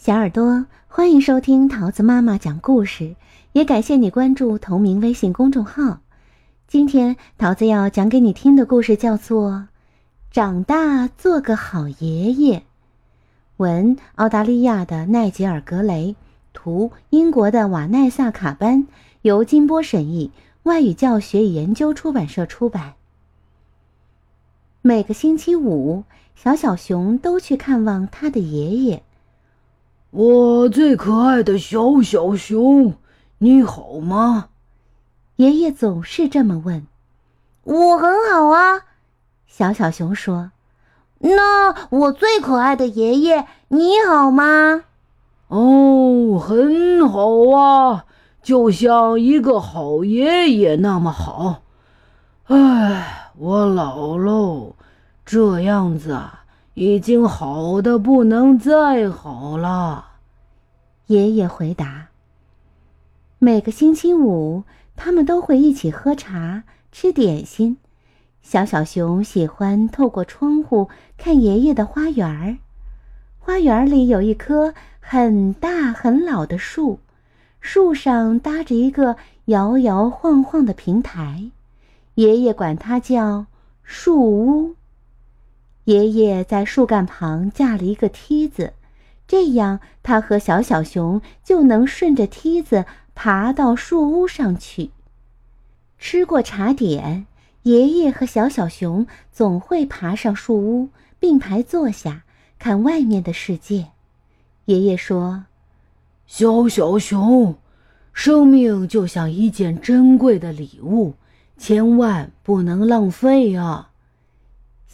小耳朵，欢迎收听桃子妈妈讲故事，也感谢你关注同名微信公众号。今天桃子要讲给你听的故事叫做《长大做个好爷爷》。文：澳大利亚的奈吉尔·格雷，图：英国的瓦奈萨·卡班，由金波审译，外语教学与研究出版社出版。每个星期五，小小熊都去看望他的爷爷。我最可爱的小小熊，你好吗？爷爷总是这么问。我很好啊，小小熊说。那我最可爱的爷爷，你好吗？哦，很好啊，就像一个好爷爷那么好。唉，我老喽，这样子啊。已经好的不能再好了，爷爷回答。每个星期五，他们都会一起喝茶、吃点心。小小熊喜欢透过窗户看爷爷的花园儿。花园里有一棵很大很老的树，树上搭着一个摇摇晃晃的平台，爷爷管它叫树屋。爷爷在树干旁架了一个梯子，这样他和小小熊就能顺着梯子爬到树屋上去。吃过茶点，爷爷和小小熊总会爬上树屋，并排坐下看外面的世界。爷爷说：“小小熊，生命就像一件珍贵的礼物，千万不能浪费啊！”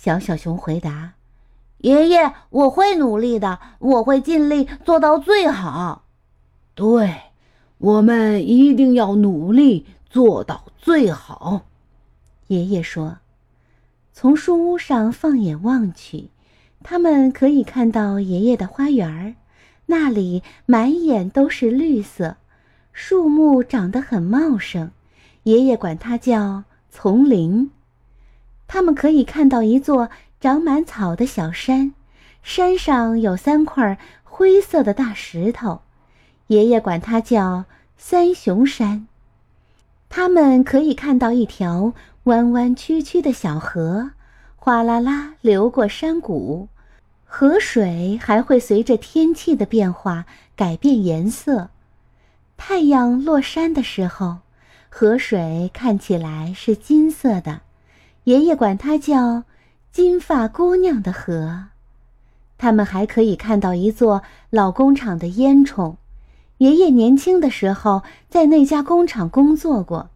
小小熊回答：“爷爷，我会努力的，我会尽力做到最好。对，我们一定要努力做到最好。”爷爷说。从树屋上放眼望去，他们可以看到爷爷的花园，那里满眼都是绿色，树木长得很茂盛，爷爷管它叫丛林。他们可以看到一座长满草的小山，山上有三块灰色的大石头，爷爷管它叫三雄山。他们可以看到一条弯弯曲曲的小河，哗啦啦流过山谷，河水还会随着天气的变化改变颜色。太阳落山的时候，河水看起来是金色的。爷爷管它叫“金发姑娘的河”，他们还可以看到一座老工厂的烟囱。爷爷年轻的时候在那家工厂工作过，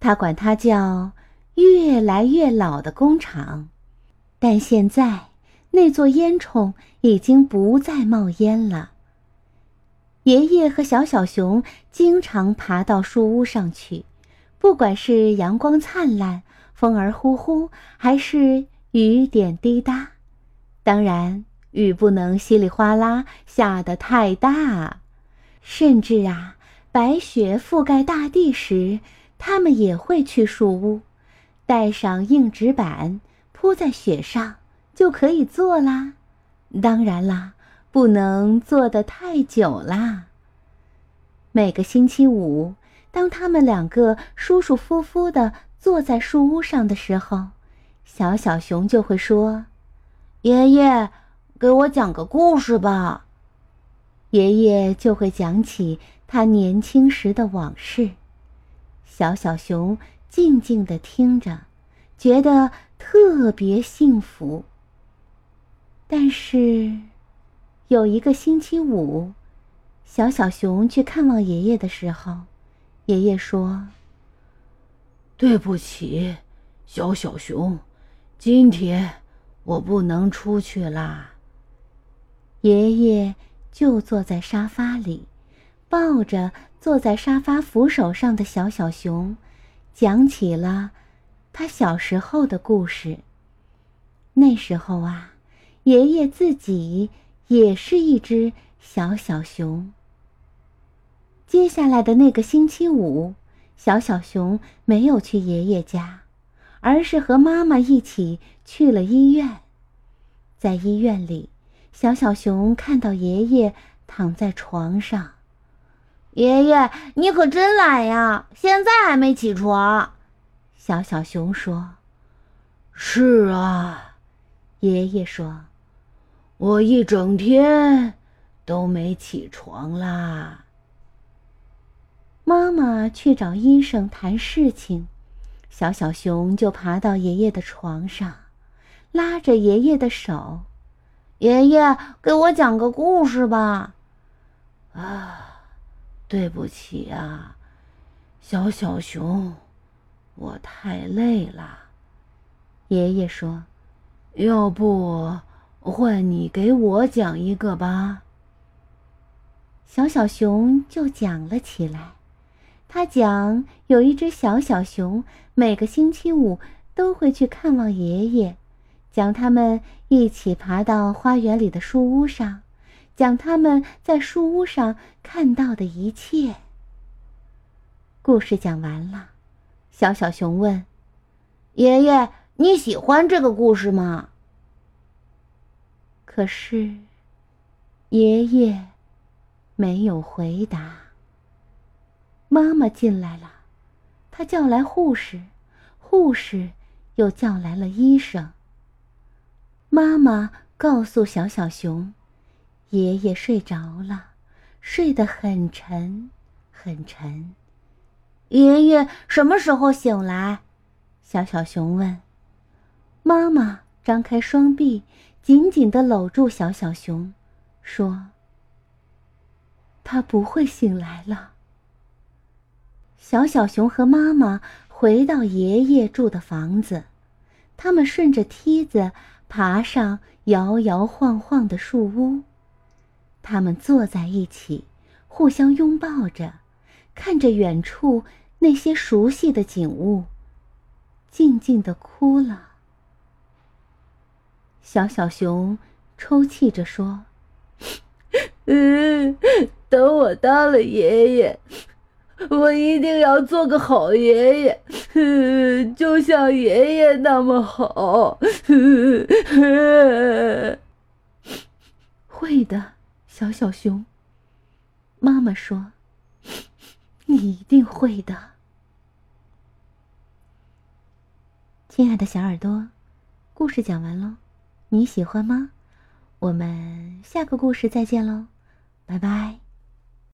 他管它叫“越来越老的工厂”。但现在那座烟囱已经不再冒烟了。爷爷和小小熊经常爬到树屋上去，不管是阳光灿烂。风儿呼呼，还是雨点滴答？当然，雨不能稀里哗啦下得太大。甚至啊，白雪覆盖大地时，他们也会去树屋，带上硬纸板，铺在雪上，就可以坐啦。当然啦，不能坐得太久啦。每个星期五，当他们两个舒舒服服的。坐在树屋上的时候，小小熊就会说：“爷爷，给我讲个故事吧。”爷爷就会讲起他年轻时的往事。小小熊静静的听着，觉得特别幸福。但是，有一个星期五，小小熊去看望爷爷的时候，爷爷说。对不起，小小熊，今天我不能出去啦。爷爷就坐在沙发里，抱着坐在沙发扶手上的小小熊，讲起了他小时候的故事。那时候啊，爷爷自己也是一只小小熊。接下来的那个星期五。小小熊没有去爷爷家，而是和妈妈一起去了医院。在医院里，小小熊看到爷爷躺在床上。爷爷，你可真懒呀！现在还没起床。小小熊说：“是啊。”爷爷说：“我一整天都没起床啦。”妈妈去找医生谈事情，小小熊就爬到爷爷的床上，拉着爷爷的手：“爷爷，给我讲个故事吧。”啊。对不起啊，小小熊，我太累了。爷爷说：“要不换你给我讲一个吧。”小小熊就讲了起来。他讲，有一只小小熊，每个星期五都会去看望爷爷，讲他们一起爬到花园里的树屋上。讲他们在树屋上看到的一切。故事讲完了，小小熊问：“爷爷，你喜欢这个故事吗？”可是，爷爷没有回答。妈妈进来了，她叫来护士，护士又叫来了医生。妈妈告诉小小熊。爷爷睡着了，睡得很沉，很沉。爷爷什么时候醒来？小小熊问。妈妈张开双臂，紧紧地搂住小小熊，说：“他不会醒来了。”小小熊和妈妈回到爷爷住的房子，他们顺着梯子爬上摇摇晃晃的树屋。他们坐在一起，互相拥抱着，看着远处那些熟悉的景物，静静的哭了。小小熊抽泣着说：“ 嗯，等我当了爷爷，我一定要做个好爷爷，就像爷爷那么好。会的。”小小熊，妈妈说：“你一定会的。”亲爱的小耳朵，故事讲完喽，你喜欢吗？我们下个故事再见喽，拜拜。